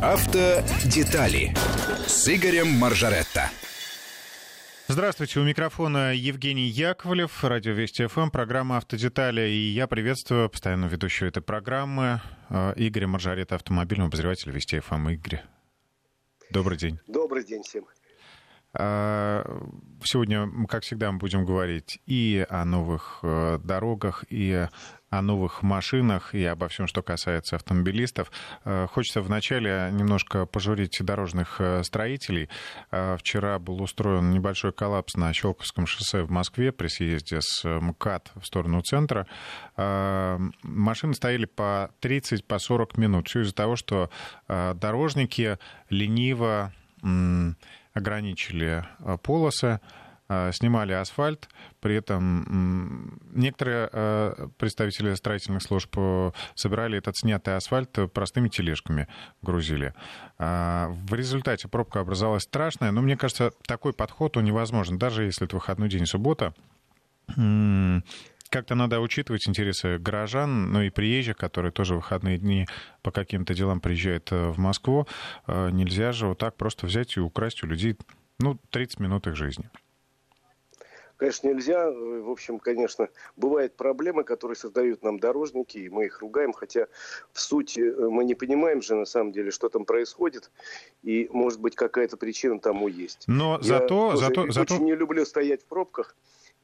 Автодетали с Игорем Маржаретто. Здравствуйте, у микрофона Евгений Яковлев, радио Вести ФМ, программа «Автодетали». И я приветствую постоянно ведущую этой программы э, Игоря Маржарета, автомобильного обозревателя Вести ФМ. Игорь, добрый день. Добрый день всем. А, сегодня, как всегда, мы будем говорить и о новых э, дорогах, и о новых машинах и обо всем, что касается автомобилистов. Э, хочется вначале немножко пожурить дорожных э, строителей. Вчера был устроен небольшой коллапс на Щелковском шоссе в Москве при съезде с МКАД в сторону центра. Машины стояли по 30-40 по минут. Все из-за того, что дорожники лениво ограничили э, полосы, э, снимали асфальт, при этом некоторые э, представители строительных служб собирали этот снятый асфальт простыми тележками, грузили. В результате пробка образовалась страшная, но мне кажется, такой подход он невозможен, даже если это выходной день суббота как-то надо учитывать интересы горожан, ну и приезжих, которые тоже в выходные дни по каким-то делам приезжают э, в Москву. Э, нельзя же вот так просто взять и украсть у людей, ну, 30 минут их жизни. Конечно, нельзя. В общем, конечно, бывают проблемы, которые создают нам дорожники, и мы их ругаем, хотя в сути э, мы не понимаем же на самом деле, что там происходит, и, может быть, какая-то причина тому есть. Но зато... Я зато, очень зато... не люблю стоять в пробках,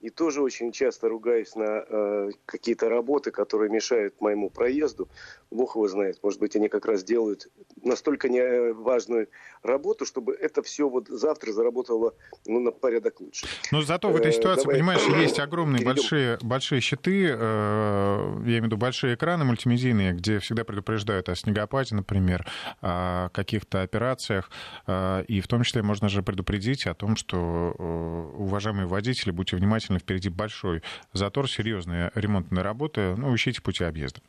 и тоже очень часто ругаюсь на э, какие-то работы, которые мешают моему проезду. Бог его знает, может быть, они как раз делают настолько неважную работу, чтобы это все вот завтра заработало ну, на порядок лучше. Но зато в этой э, ситуации, Давай понимаешь, есть огромные большие, большие щиты, э, я имею в виду большие экраны мультимедийные, где всегда предупреждают о снегопаде, например, о каких-то операциях, э, и в том числе можно же предупредить о том, что, э, уважаемые водители, будьте внимательны действительно впереди большой затор, серьезные ремонтные работы, ну, ищите пути объезда.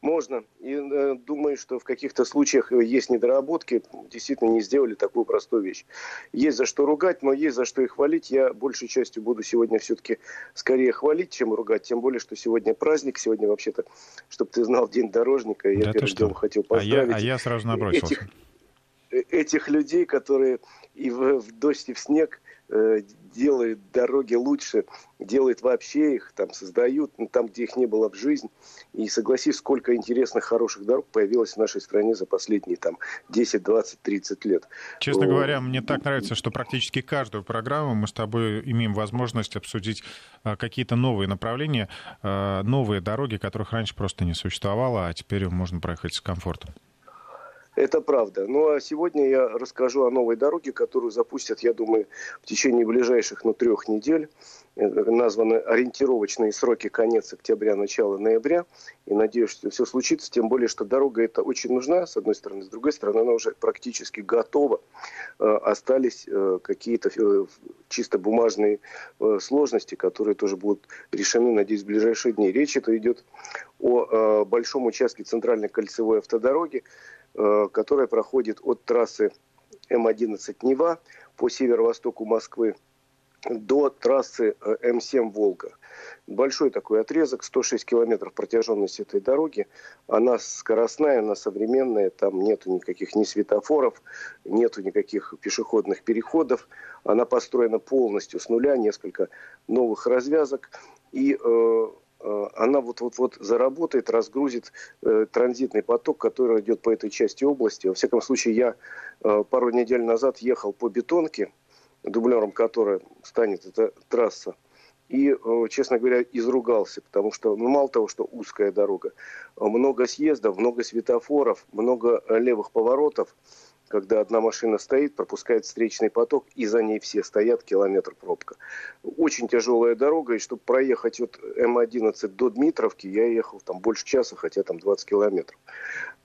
Можно. И э, думаю, что в каких-то случаях есть недоработки. Действительно не сделали такую простую вещь. Есть за что ругать, но есть за что и хвалить. Я большей частью буду сегодня все-таки скорее хвалить, чем ругать. Тем более, что сегодня праздник. Сегодня вообще-то, чтобы ты знал, День дорожника. Я да первым делом хотел поздравить. А я, а я сразу набросился. Этих, э, этих людей, которые и в, в дождь, и в снег Э, делает дороги лучше, делает вообще их, там создают, ну, там, где их не было в жизнь. И согласись, сколько интересных, хороших дорог появилось в нашей стране за последние там 10, 20, 30 лет. Честно говоря, мне так нравится, что практически каждую программу мы с тобой имеем возможность обсудить а, какие-то новые направления, а, новые дороги, которых раньше просто не существовало, а теперь можно проехать с комфортом. Это правда. Ну а сегодня я расскажу о новой дороге, которую запустят, я думаю, в течение ближайших ну, трех недель. Э, названы ориентировочные сроки конец октября, начало ноября. И надеюсь, что все случится. Тем более, что дорога эта очень нужна, с одной стороны. С другой стороны, она уже практически готова. Э, остались э, какие-то чисто бумажные сложности, которые тоже будут решены, надеюсь, в ближайшие дни. Речь это идет о большом участке центральной кольцевой автодороги, которая проходит от трассы М11 Нева по северо-востоку Москвы до трассы э, М7 Волга. Большой такой отрезок, 106 километров протяженности этой дороги. Она скоростная, она современная, там нету никаких ни светофоров, нету никаких пешеходных переходов. Она построена полностью с нуля, несколько новых развязок. И э, Э, она вот-вот-вот заработает, разгрузит э, транзитный поток, который идет по этой части области. Во всяком случае, я э, пару недель назад ехал по бетонке, дублером которой станет эта трасса, и, э, честно говоря, изругался, потому что, ну, мало того, что узкая дорога, много съездов, много светофоров, много левых поворотов, когда одна машина стоит, пропускает встречный поток, и за ней все стоят, километр пробка. Очень тяжелая дорога, и чтобы проехать от М11 до Дмитровки, я ехал там больше часа, хотя там 20 километров.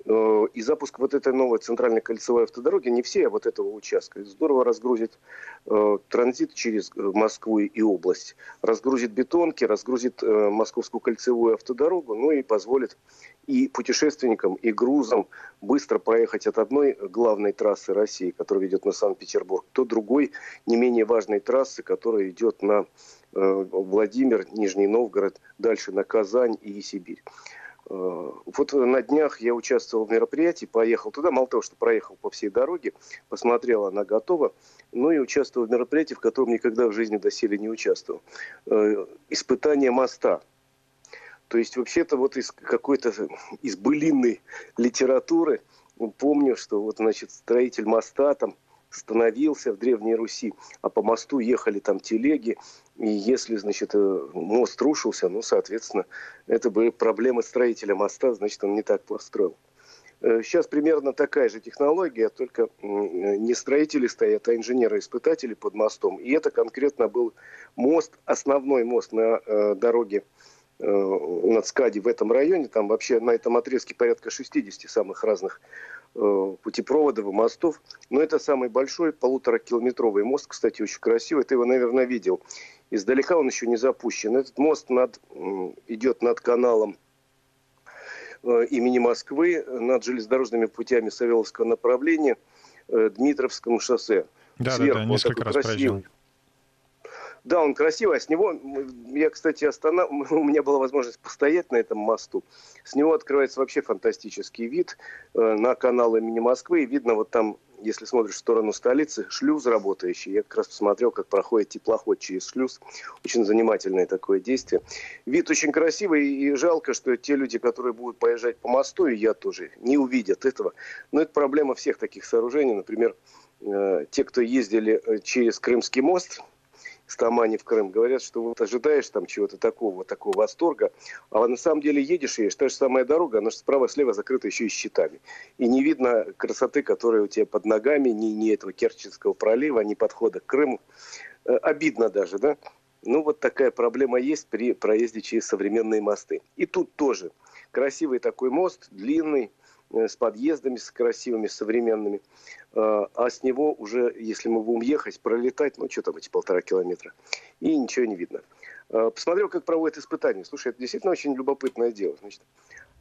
Э, и запуск вот этой новой центральной кольцевой автодороги, не все, а вот этого участка, здорово разгрузит э, транзит через э, Москву и область, разгрузит бетонки, разгрузит московскую кольцевую автодорогу, ну и позволит и путешественникам, и грузам быстро проехать от одной главной трассы России, которая ведет на Санкт-Петербург, до другой, не менее важной трассы, которая идет на Владимир, Нижний Новгород, дальше на Казань и Сибирь. Э, вот на днях я участвовал в мероприятии, поехал туда, мало того, что проехал по всей дороге, посмотрел, она готова, но и участвовал в мероприятии, в котором никогда в жизни доселе не участвовал. Э, испытание моста. То есть вообще-то вот из какой-то, из былинной литературы помню, что вот, значит, строитель моста там становился в Древней Руси, а по мосту ехали там телеги, и если, значит, э, мост рушился, ну, соответственно, это были проблемы строителя моста, значит, он не так построил. Э, сейчас примерно такая же технология, только не строители стоят, а инженеры-испытатели под мостом. И это конкретно был мост, основной мост на э, дороге э, над Скади в этом районе. Там вообще на этом отрезке порядка 60 самых разных Э, путепроводов и мостов. Но это самый большой полуторакилометровый мост, кстати, очень красивый. Ты его, наверное, видел. Издалека он еще не запущен. Этот мост над, идет над каналом э, имени Москвы, над железнодорожными путями Савеловского направления, э, Дмитровском шоссе. Да, Сверху, да, да, несколько раз красивый. проезжал. Да, он красивый, а с него, я, кстати, останов... у меня была возможность постоять на этом мосту. С него открывается вообще фантастический вид э, на канал имени Москвы. И видно вот там, если смотришь в сторону столицы, шлюз работающий. Я как раз посмотрел, как проходит теплоход через шлюз. Очень занимательное такое действие. Вид очень красивый, и жалко, что те люди, которые будут поезжать по мосту, и я тоже, не увидят этого. Но это проблема всех таких сооружений. Например, э, те, кто ездили э, через Крымский мост – с Тамани в Крым, говорят, что вот ожидаешь там чего-то такого, такого восторга, а на самом деле едешь и едешь, та же самая дорога, она же справа-слева закрыта еще и щитами. И не видно красоты, которая у тебя под ногами, ни, ни этого Керченского пролива, ни подхода к Крыму. Э, обидно даже, да? Ну, вот такая проблема есть при проезде через современные мосты. И тут тоже красивый такой мост, длинный, с подъездами, с красивыми, современными. А, а с него уже, если мы будем ехать, пролетать, ну, что там эти полтора километра, и ничего не видно. А, посмотрел, как проводят испытания. Слушай, это действительно очень любопытное дело. Значит,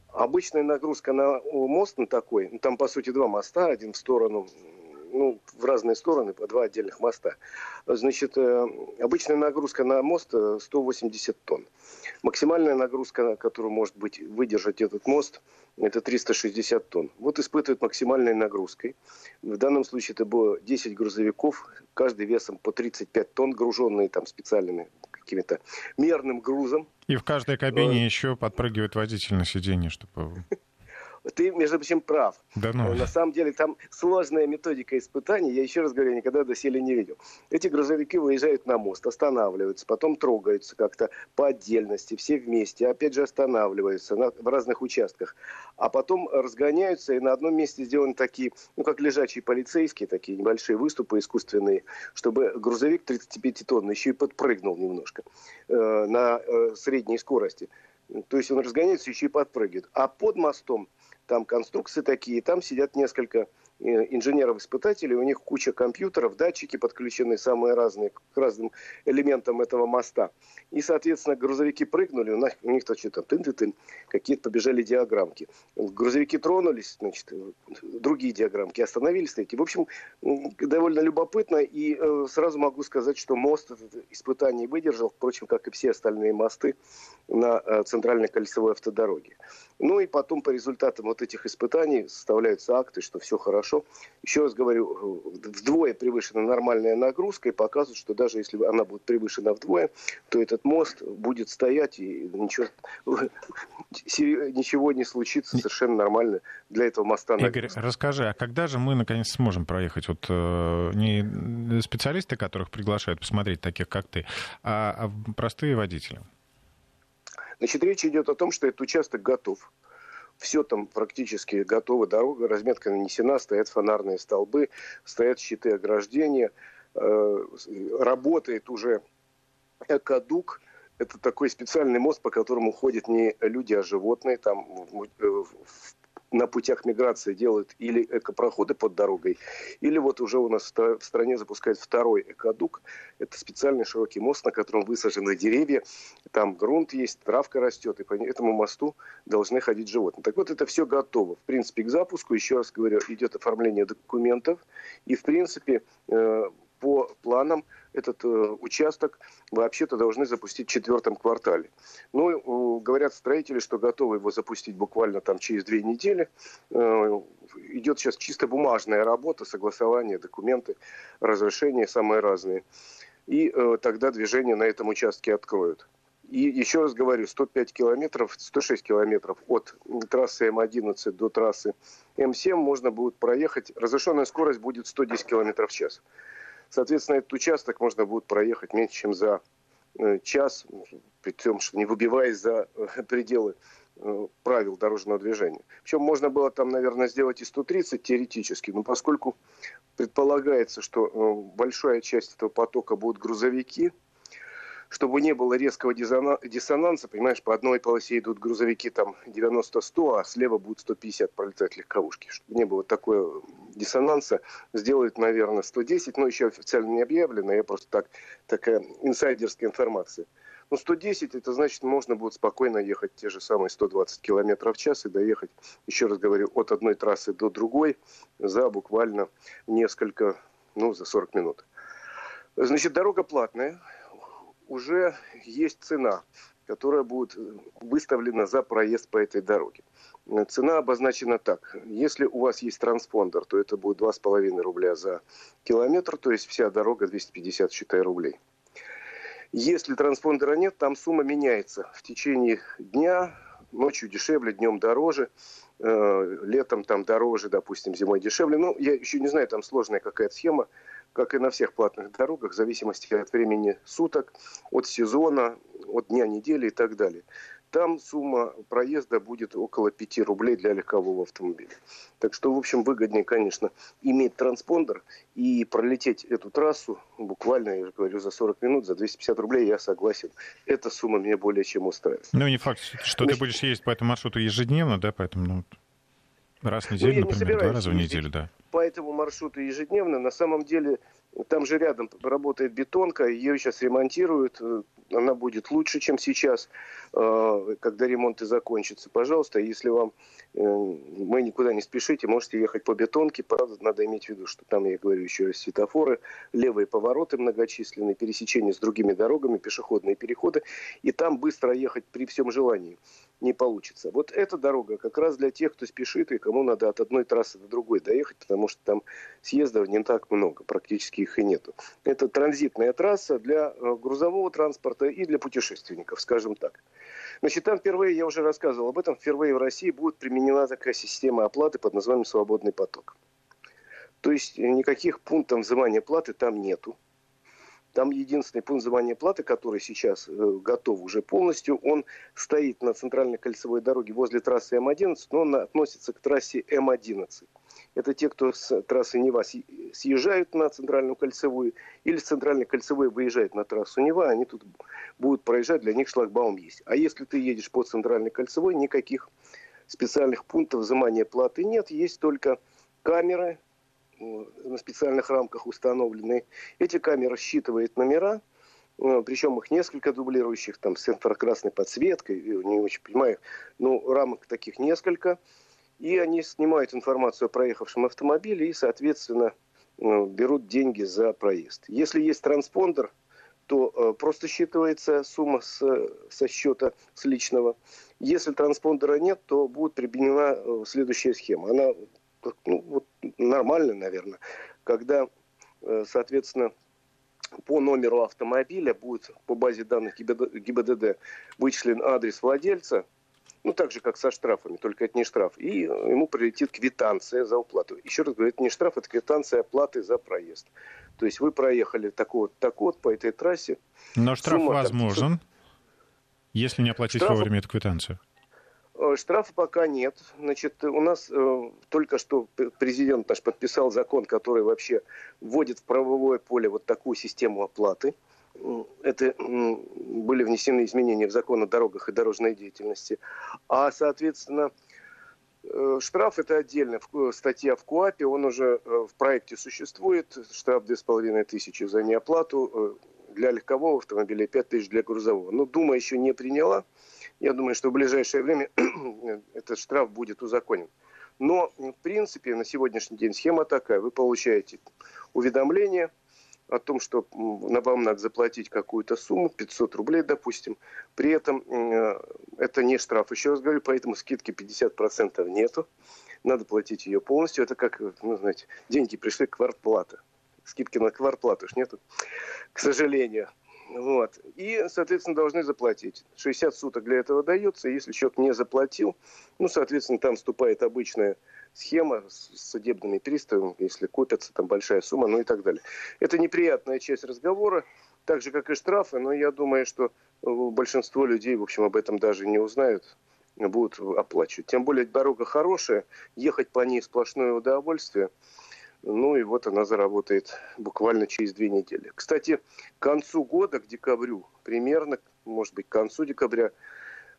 обычная нагрузка на мост на такой, ну, там, по сути, два моста, один в сторону ну, в разные стороны, по два отдельных моста. Значит, э, обычная нагрузка на мост 180 э, тонн. Максимальная нагрузка, которую может быть выдержать этот мост, это 360 тонн. Вот испытывают максимальной нагрузкой. В данном случае это было 10 грузовиков, каждый весом по 35 тонн, груженные там специальными какими-то мерным грузом. И в каждой кабине еще подпрыгивает водитель на сиденье, чтобы ты, между прочим, прав. Да ну. На самом деле там сложная методика испытаний. Я еще раз говорю, я никогда доселе не видел. Эти грузовики выезжают на мост, останавливаются, потом трогаются как-то по отдельности, все вместе. Опять же останавливаются на, в разных участках. А потом разгоняются, и на одном месте сделаны такие, ну, как лежачие полицейские, такие небольшие выступы искусственные, чтобы грузовик 35 тонн еще и подпрыгнул немножко э, на э, средней скорости. То есть он разгоняется еще и подпрыгивает. А под мостом там конструкции такие, там сидят несколько инженеров-испытателей, у них куча компьютеров, датчики подключены самые разные к разным элементам этого моста. И, соответственно, грузовики прыгнули, у них то что-то тын-тын-тын, какие-то побежали диаграммки. Грузовики тронулись, значит, другие диаграммки, остановились эти. В общем, довольно любопытно, и э, сразу могу сказать, что мост это испытание выдержал, впрочем, как и все остальные мосты на э, центральной кольцевой автодороге. Ну и потом по результатам вот этих испытаний составляются акты, что все хорошо. Еще раз говорю, вдвое превышена нормальная нагрузка и показывают, что даже если она будет превышена вдвое, то этот мост будет стоять и ничего, ничего не случится совершенно нормально для этого моста. Игорь, нагрузка. расскажи, а когда же мы наконец сможем проехать? Вот э, не специалисты, которых приглашают посмотреть, таких как ты, а, а простые водители? Значит, речь идет о том, что этот участок готов. Все там практически готово, дорога, разметка нанесена, стоят фонарные столбы, стоят щиты ограждения, э, работает уже экодук, это такой специальный мост, по которому ходят не люди, а животные. Там в на путях миграции делают или экопроходы под дорогой, или вот уже у нас в стране запускают второй экодук. Это специальный широкий мост, на котором высажены деревья, там грунт есть, травка растет, и по этому мосту должны ходить животные. Так вот, это все готово. В принципе, к запуску, еще раз говорю, идет оформление документов, и, в принципе, э, по планам этот э, участок вообще-то должны запустить в четвертом квартале. Ну, говорят строители, что готовы его запустить буквально там через две недели. Э, идет сейчас чисто бумажная работа, согласование, документы, разрешения самые разные. И э, тогда движение на этом участке откроют. И еще раз говорю, 105 километров, 106 километров от трассы М11 до трассы М7 можно будет проехать. Разрешенная скорость будет 110 километров в час. Соответственно, этот участок можно будет проехать меньше, чем за э, час, при том, что не выбиваясь за э, пределы э, правил дорожного движения. Причем можно было там, наверное, сделать и 130 теоретически, но поскольку предполагается, что большая часть этого потока будут грузовики, чтобы не было резкого диссонанса, понимаешь, по одной полосе идут грузовики там 90-100, а слева будут 150 пролетать легковушки. Чтобы не было такого диссонанса, сделают, наверное, 110, но еще официально не объявлено, я просто так, такая инсайдерская информация. Ну, 110, это значит, можно будет спокойно ехать те же самые 120 км в час и доехать, еще раз говорю, от одной трассы до другой за буквально несколько, ну, за 40 минут. Значит, дорога платная, уже есть цена, которая будет выставлена за проезд по этой дороге. Цена обозначена так. Если у вас есть транспондер, то это будет 2,5 рубля за километр, то есть вся дорога 250, считай, рублей. Если транспондера нет, там сумма меняется в течение дня, ночью дешевле, днем дороже, э, летом там дороже, допустим, зимой дешевле. Ну, я еще не знаю, там сложная какая-то схема как и на всех платных дорогах, в зависимости от времени суток, от сезона, от дня недели и так далее. Там сумма проезда будет около 5 рублей для легкового автомобиля. Так что, в общем, выгоднее, конечно, иметь транспондер и пролететь эту трассу буквально, я же говорю, за 40 минут, за 250 рублей, я согласен. Эта сумма меня более чем устраивает. Ну, не факт, что Значит, ты будешь ездить по этому маршруту ежедневно, да, поэтому, ну, раз в неделю, ну, например, два раза в неделю, да по этому маршруту ежедневно. На самом деле там же рядом работает бетонка, ее сейчас ремонтируют, э, она будет лучше, чем сейчас, э, когда ремонты закончатся. Пожалуйста, если вам э, мы никуда не спешите, можете ехать по бетонке. Правда, надо иметь в виду, что там, я говорю еще раз, светофоры, левые повороты многочисленные, пересечения с другими дорогами, пешеходные переходы. И там быстро ехать при всем желании не получится. Вот эта дорога как раз для тех, кто спешит и кому надо от одной трассы до другой доехать, потому что там съездов не так много, практически их и нету. Это транзитная трасса для э, грузового транспорта и для путешественников, скажем так. Значит, там впервые, я уже рассказывал об этом, впервые в России будет применена такая система оплаты под названием «Свободный поток». То есть никаких пунктов взимания платы там нету. Там единственный пункт взимания платы, который сейчас э, готов уже полностью, он стоит на центральной кольцевой дороге возле трассы М11, но он относится к трассе М11. Это те, кто с трассы Нева съезжают на центральную кольцевую или с центральной кольцевой выезжают на трассу Нева, они тут будут проезжать, для них шлагбаум есть. А если ты едешь по центральной кольцевой, никаких специальных пунктов взимания платы нет, есть только камеры, на специальных рамках установлены. Эти камеры считывают номера, э, причем их несколько дублирующих, там, с инфракрасной подсветкой, не очень понимаю, но рамок таких несколько. И они снимают информацию о проехавшем автомобиле и, соответственно, э, берут деньги за проезд. Если есть транспондер, то э, просто считывается сумма с, со счета с личного. Если транспондера нет, то будет применена следующая схема. Она ну, вот нормально, наверное, когда, э, соответственно, по номеру автомобиля будет по базе данных ГИБДД вычислен адрес владельца, ну, так же, как со штрафами, только это не штраф. И ему прилетит квитанция за уплату. Еще раз говорю, это не штраф, это квитанция оплаты за проезд. То есть вы проехали так вот, так вот по этой трассе. Но штраф Сумма, возможен, если не оплатить штраф... вовремя эту квитанцию. Э, штрафа пока нет. Значит, у нас э, только что президент наш подписал закон, который вообще вводит в правовое поле вот такую систему оплаты. Это были внесены изменения в закон о дорогах и дорожной деятельности. А, соответственно, э, штраф это отдельно статья в КУАПе, он уже э, в проекте существует. Штраф 2500 за неоплату для легкового автомобиля и 5000 для грузового. Но Дума еще не приняла. Я думаю, что в ближайшее время этот штраф будет узаконен. Но, в принципе, на сегодняшний день схема такая. Вы получаете уведомление, о том, что вам надо заплатить какую-то сумму, 500 рублей, допустим. При этом э, это не штраф, еще раз говорю, поэтому скидки 50% нету. Надо платить ее полностью. Это как, ну, знаете, деньги пришли, квартплата. Скидки на квартплату уж нету, к сожалению. Вот. И, соответственно, должны заплатить. 60 суток для этого дается. Если человек не заплатил, ну, соответственно, там вступает обычная схема с судебными приставами, если копится там большая сумма, ну и так далее. Это неприятная часть разговора, так же, как и штрафы, но я думаю, что э, большинство людей, в общем, об этом даже не узнают, будут оплачивать. Тем более дорога хорошая, ехать по ней сплошное удовольствие. Ну и вот она заработает буквально через две недели. Кстати, к концу года, к декабрю, примерно, может быть, к концу декабря,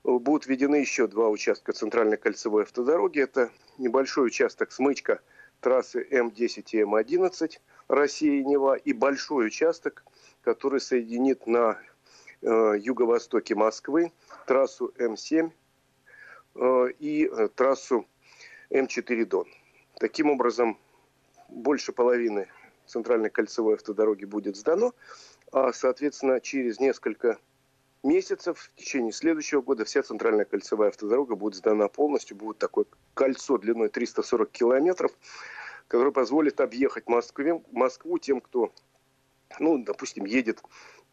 будут введены еще два участка центральной кольцевой автодороги. Это небольшой участок смычка трассы М10 и М11 Россия и Нева и большой участок, который соединит на э, юго-востоке Москвы трассу М7 э, и э, трассу М4 Дон. Таким образом, больше половины центральной кольцевой автодороги будет сдано, а, соответственно, через несколько месяцев, в течение следующего года вся центральная кольцевая автодорога будет сдана полностью. Будет такое кольцо длиной 340 километров, которое позволит объехать Москве, Москву тем, кто, ну, допустим, едет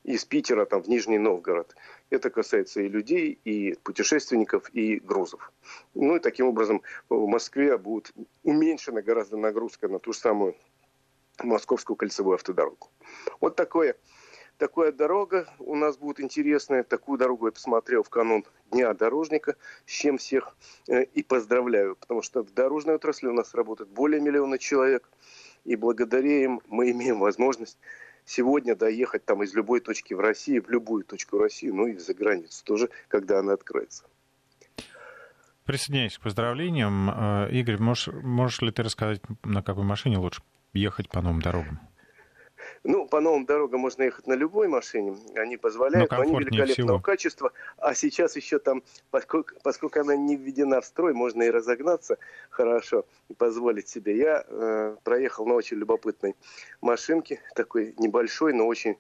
из Питера там, в Нижний Новгород. Это касается и людей, и путешественников, и грузов. Ну и таким образом в Москве будет уменьшена гораздо нагрузка на ту же самую московскую кольцевую автодорогу. Вот такое Такая дорога у нас будет интересная. Такую дорогу я посмотрел в канун Дня дорожника, с чем всех э, и поздравляю. Потому что в дорожной отрасли у нас работает более миллиона человек. И благодаря им мы имеем возможность сегодня доехать там из любой точки в России, в любую точку России, ну и за границу тоже, когда она откроется. Присоединяюсь к поздравлениям. Э, Игорь, можешь, можешь ли ты рассказать, на какой машине лучше ехать по новым дорогам? Ну, по новым дорогам можно ехать на любой машине, они позволяют, но, но они великолепного всего. качества. А сейчас еще там, поскольку, поскольку она не введена в строй, можно и разогнаться хорошо и позволить себе. Я э, проехал на очень любопытной машинке, такой небольшой, но очень э,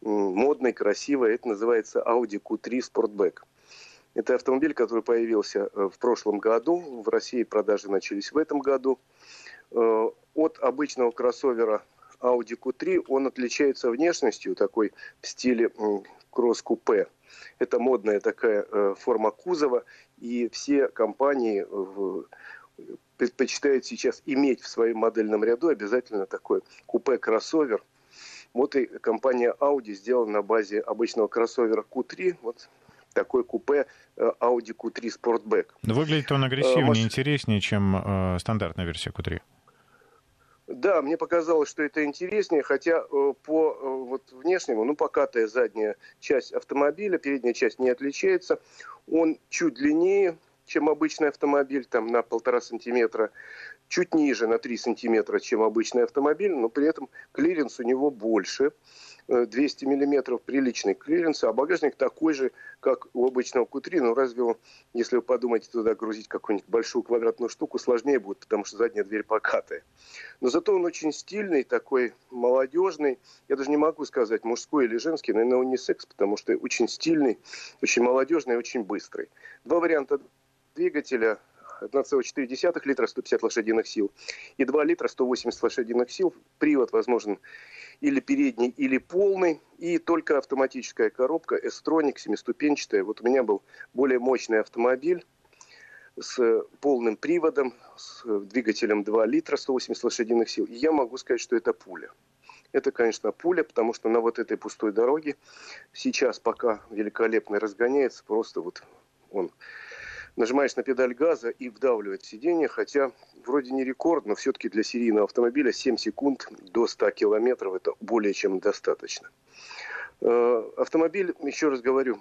модной, красивой. Это называется Audi Q3 Sportback. Это автомобиль, который появился э, в прошлом году. В России продажи начались в этом году. Э, от обычного кроссовера Audi Q3, он отличается внешностью такой в стиле кросс-купе. Это модная такая э, форма кузова, и все компании предпочитают сейчас иметь в своем модельном ряду обязательно такой купе-кроссовер. Вот и компания Audi сделала на базе обычного кроссовера Q3 вот такой купе э, Audi Q3 Sportback. Выглядит он агрессивнее, Маш... интереснее, чем э, стандартная версия Q3. Да, мне показалось, что это интереснее, хотя э, по э, вот, внешнему, ну, покатая задняя часть автомобиля, передняя часть не отличается. Он чуть длиннее, чем обычный автомобиль, там на полтора сантиметра, чуть ниже на 3 сантиметра, чем обычный автомобиль, но при этом клиренс у него больше. 200 э, миллиметров приличный клиренс, а багажник такой же, как у обычного Q3, но разве он, если вы подумаете туда грузить какую-нибудь большую квадратную штуку, сложнее будет, потому что задняя дверь покатая. Но зато он очень стильный, такой молодежный, я даже не могу сказать, мужской или женский, наверное, он не секс, потому что очень стильный, очень молодежный очень быстрый. Два варианта двигателя, 1,4 литра 150 лошадиных сил и 2 литра 180 лошадиных сил. Привод возможен или передний, или полный. И только автоматическая коробка S-Tronic семиступенчатая. Вот у меня был более мощный автомобиль с полным приводом, с двигателем 2 литра 180 лошадиных сил. И я могу сказать, что это пуля. Это, конечно, пуля, потому что на вот этой пустой дороге сейчас пока великолепно разгоняется, просто вот он нажимаешь на педаль газа и вдавливает сиденье, хотя вроде не рекорд, но все-таки для серийного автомобиля 7 секунд до 100 километров это более чем достаточно. Э, автомобиль, еще раз говорю,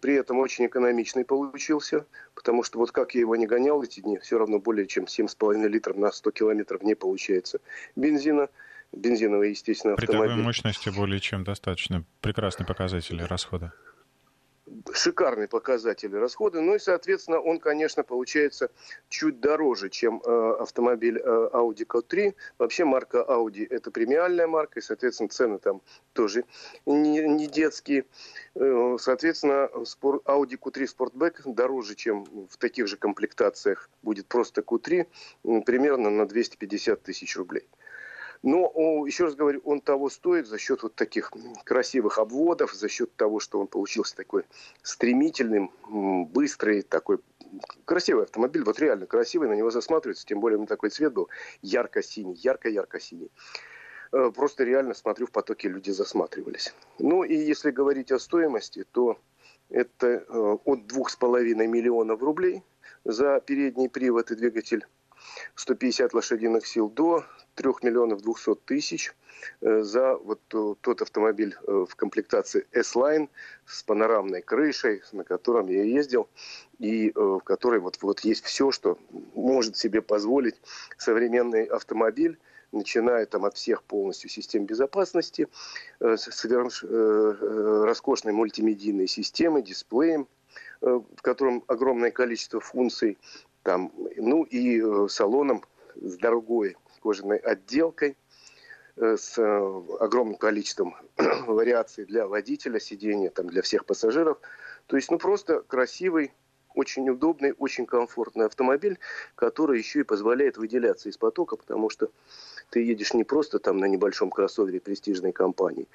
при этом очень экономичный получился, потому что вот как я его не гонял эти дни, все равно более чем 7,5 литров на 100 километров не получается бензина. Бензиновый, естественно, автомобиль. При такой мощности более чем достаточно. Прекрасный показатель расхода. Шикарные показатели расхода. Ну и, соответственно, он, конечно, получается чуть дороже, чем э, автомобиль э, Audi Q3. Вообще марка Audi – это премиальная марка, и, соответственно, цены там тоже не, не детские. Э, соответственно, Audi Q3 Sportback дороже, чем в таких же комплектациях будет просто Q3, примерно на 250 тысяч рублей. Но, еще раз говорю, он того стоит за счет вот таких красивых обводов, за счет того, что он получился такой стремительным, быстрый, такой красивый автомобиль, вот реально красивый, на него засматривается, тем более у него такой цвет был ярко-синий, ярко-ярко-синий. Э, просто реально, смотрю, в потоке люди засматривались. Ну и если говорить о стоимости, то это э, от 2,5 миллионов рублей за передний привод и двигатель 150 лошадиных сил до 3 миллионов 200 тысяч э, за вот тот автомобиль э, в комплектации S-Line с панорамной крышей, на котором я ездил, и э, в которой вот, вот есть все, что может себе позволить современный автомобиль, начиная там от всех полностью систем безопасности, роскошной мультимедийной системы, дисплеем, в котором огромное количество функций, там, ну и салоном с дорогой кожаной отделкой, э, с э, огромным количеством вариаций для водителя, сидения там, для всех пассажиров. То есть, ну, просто красивый, очень удобный, очень комфортный автомобиль, который еще и позволяет выделяться из потока, потому что ты едешь не просто там на небольшом кроссовере престижной компании,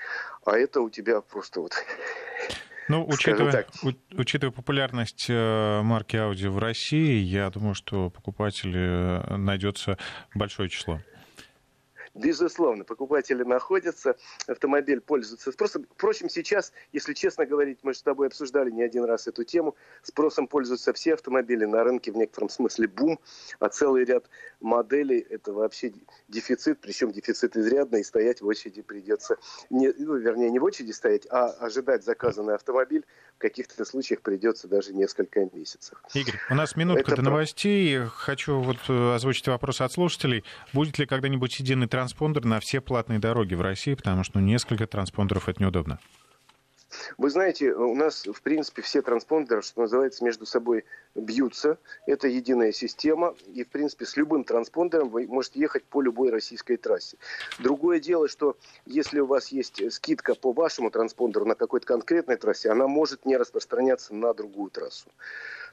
а это у тебя просто вот ну, учитывая, у, учитывая популярность э, марки Audi в России, я думаю, что покупателей э, найдется большое число. Безусловно, покупатели находятся, автомобиль пользуется спросом. Впрочем, сейчас, если честно говорить, мы же с тобой обсуждали не один раз эту тему, спросом пользуются все автомобили, на рынке в некотором смысле бум, а целый ряд моделей – это вообще дефицит, причем дефицит изрядный, и стоять в очереди придется, не, ну, вернее, не в очереди стоять, а ожидать заказанный автомобиль в каких-то случаях придется даже несколько месяцев. Игорь, у нас минутка это до новостей. Хочу вот э, озвучить вопрос от слушателей. Будет ли когда-нибудь единый транспондер на все платные дороги в России, потому что ну, несколько транспондеров это неудобно. Вы знаете, у нас, в принципе, все транспондеры, что называется, между собой бьются. Это единая система. И, в принципе, с любым транспондером вы можете ехать по любой российской трассе. Другое дело, что если у вас есть скидка по вашему транспондеру на какой-то конкретной трассе, она может не распространяться на другую трассу.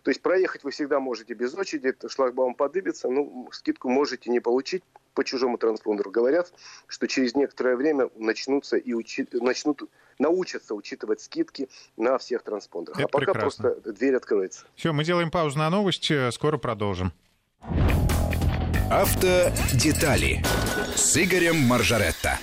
То есть проехать вы всегда можете без очереди, шлагбаум подыбится, ну, скидку можете не получить по чужому транспондеру. Говорят, что через некоторое время начнутся и учи... начнут научатся учитывать скидки на всех транспондерах. Это а пока прекрасно. просто дверь откроется. Все, мы делаем паузу на новости, скоро продолжим. Автодетали с Игорем Маржаретто.